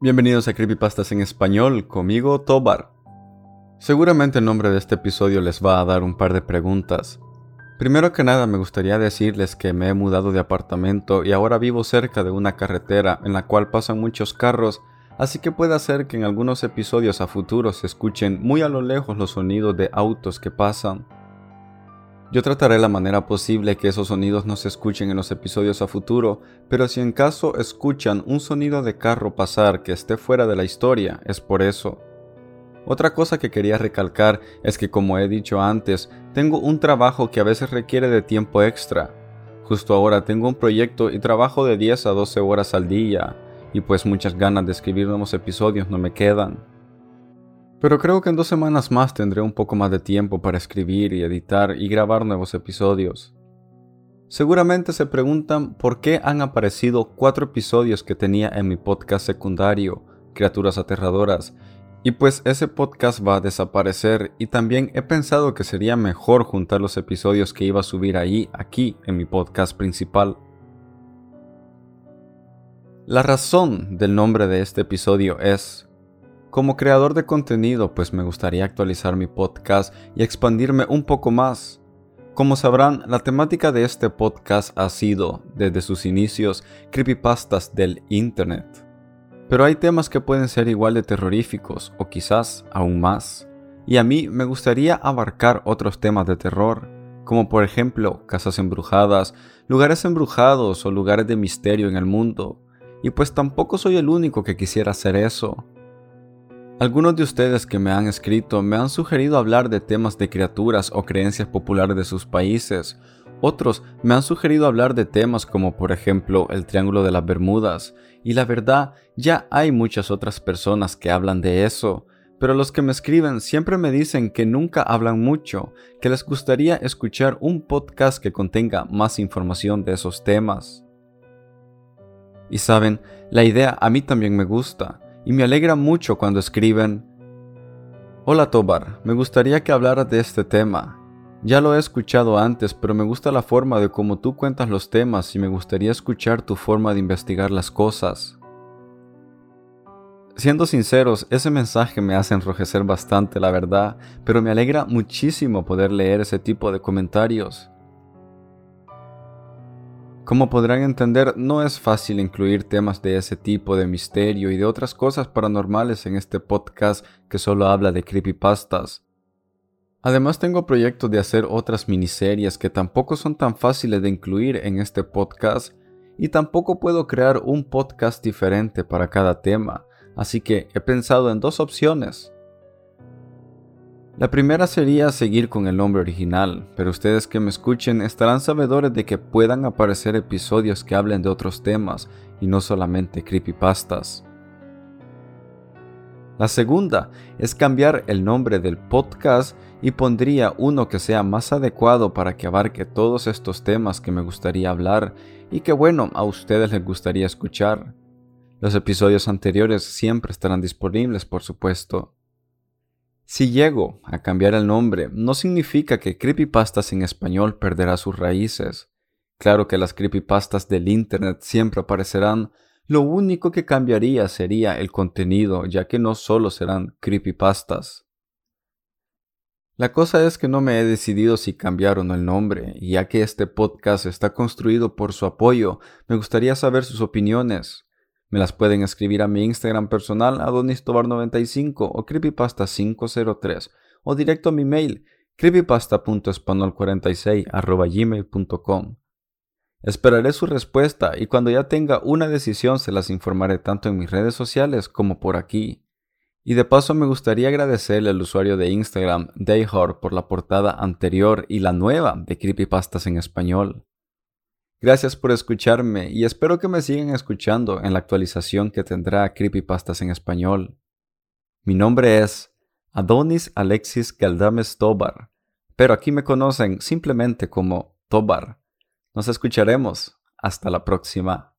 Bienvenidos a Creepypastas en español, conmigo Tobar. Seguramente el nombre de este episodio les va a dar un par de preguntas. Primero que nada me gustaría decirles que me he mudado de apartamento y ahora vivo cerca de una carretera en la cual pasan muchos carros, así que puede ser que en algunos episodios a futuro se escuchen muy a lo lejos los sonidos de autos que pasan. Yo trataré la manera posible que esos sonidos no se escuchen en los episodios a futuro, pero si en caso escuchan un sonido de carro pasar que esté fuera de la historia, es por eso. Otra cosa que quería recalcar es que como he dicho antes, tengo un trabajo que a veces requiere de tiempo extra. Justo ahora tengo un proyecto y trabajo de 10 a 12 horas al día, y pues muchas ganas de escribir nuevos episodios no me quedan. Pero creo que en dos semanas más tendré un poco más de tiempo para escribir y editar y grabar nuevos episodios. Seguramente se preguntan por qué han aparecido cuatro episodios que tenía en mi podcast secundario, Criaturas Aterradoras, y pues ese podcast va a desaparecer y también he pensado que sería mejor juntar los episodios que iba a subir ahí, aquí, en mi podcast principal. La razón del nombre de este episodio es como creador de contenido, pues me gustaría actualizar mi podcast y expandirme un poco más. Como sabrán, la temática de este podcast ha sido, desde sus inicios, creepypastas del Internet. Pero hay temas que pueden ser igual de terroríficos, o quizás aún más. Y a mí me gustaría abarcar otros temas de terror, como por ejemplo casas embrujadas, lugares embrujados o lugares de misterio en el mundo. Y pues tampoco soy el único que quisiera hacer eso. Algunos de ustedes que me han escrito me han sugerido hablar de temas de criaturas o creencias populares de sus países. Otros me han sugerido hablar de temas como por ejemplo el Triángulo de las Bermudas. Y la verdad, ya hay muchas otras personas que hablan de eso. Pero los que me escriben siempre me dicen que nunca hablan mucho, que les gustaría escuchar un podcast que contenga más información de esos temas. Y saben, la idea a mí también me gusta y me alegra mucho cuando escriben, Hola Tobar, me gustaría que hablaras de este tema. Ya lo he escuchado antes, pero me gusta la forma de cómo tú cuentas los temas y me gustaría escuchar tu forma de investigar las cosas. Siendo sinceros, ese mensaje me hace enrojecer bastante, la verdad, pero me alegra muchísimo poder leer ese tipo de comentarios. Como podrán entender, no es fácil incluir temas de ese tipo de misterio y de otras cosas paranormales en este podcast que solo habla de creepypastas. Además tengo proyectos de hacer otras miniseries que tampoco son tan fáciles de incluir en este podcast y tampoco puedo crear un podcast diferente para cada tema, así que he pensado en dos opciones. La primera sería seguir con el nombre original, pero ustedes que me escuchen estarán sabedores de que puedan aparecer episodios que hablen de otros temas y no solamente creepypastas. La segunda es cambiar el nombre del podcast y pondría uno que sea más adecuado para que abarque todos estos temas que me gustaría hablar y que bueno, a ustedes les gustaría escuchar. Los episodios anteriores siempre estarán disponibles, por supuesto. Si llego a cambiar el nombre, no significa que Creepypastas en español perderá sus raíces. Claro que las creepypastas del Internet siempre aparecerán, lo único que cambiaría sería el contenido, ya que no solo serán creepypastas. La cosa es que no me he decidido si cambiar o no el nombre, y ya que este podcast está construido por su apoyo, me gustaría saber sus opiniones. Me las pueden escribir a mi Instagram personal adonistobar95 o creepypasta503 o directo a mi mail creepypasta.espanol46 Esperaré su respuesta y cuando ya tenga una decisión se las informaré tanto en mis redes sociales como por aquí. Y de paso me gustaría agradecerle al usuario de Instagram Dayhor por la portada anterior y la nueva de Creepypastas en español. Gracias por escucharme y espero que me sigan escuchando en la actualización que tendrá Creepypastas en español. Mi nombre es Adonis Alexis Galdames Tobar, pero aquí me conocen simplemente como Tobar. Nos escucharemos. Hasta la próxima.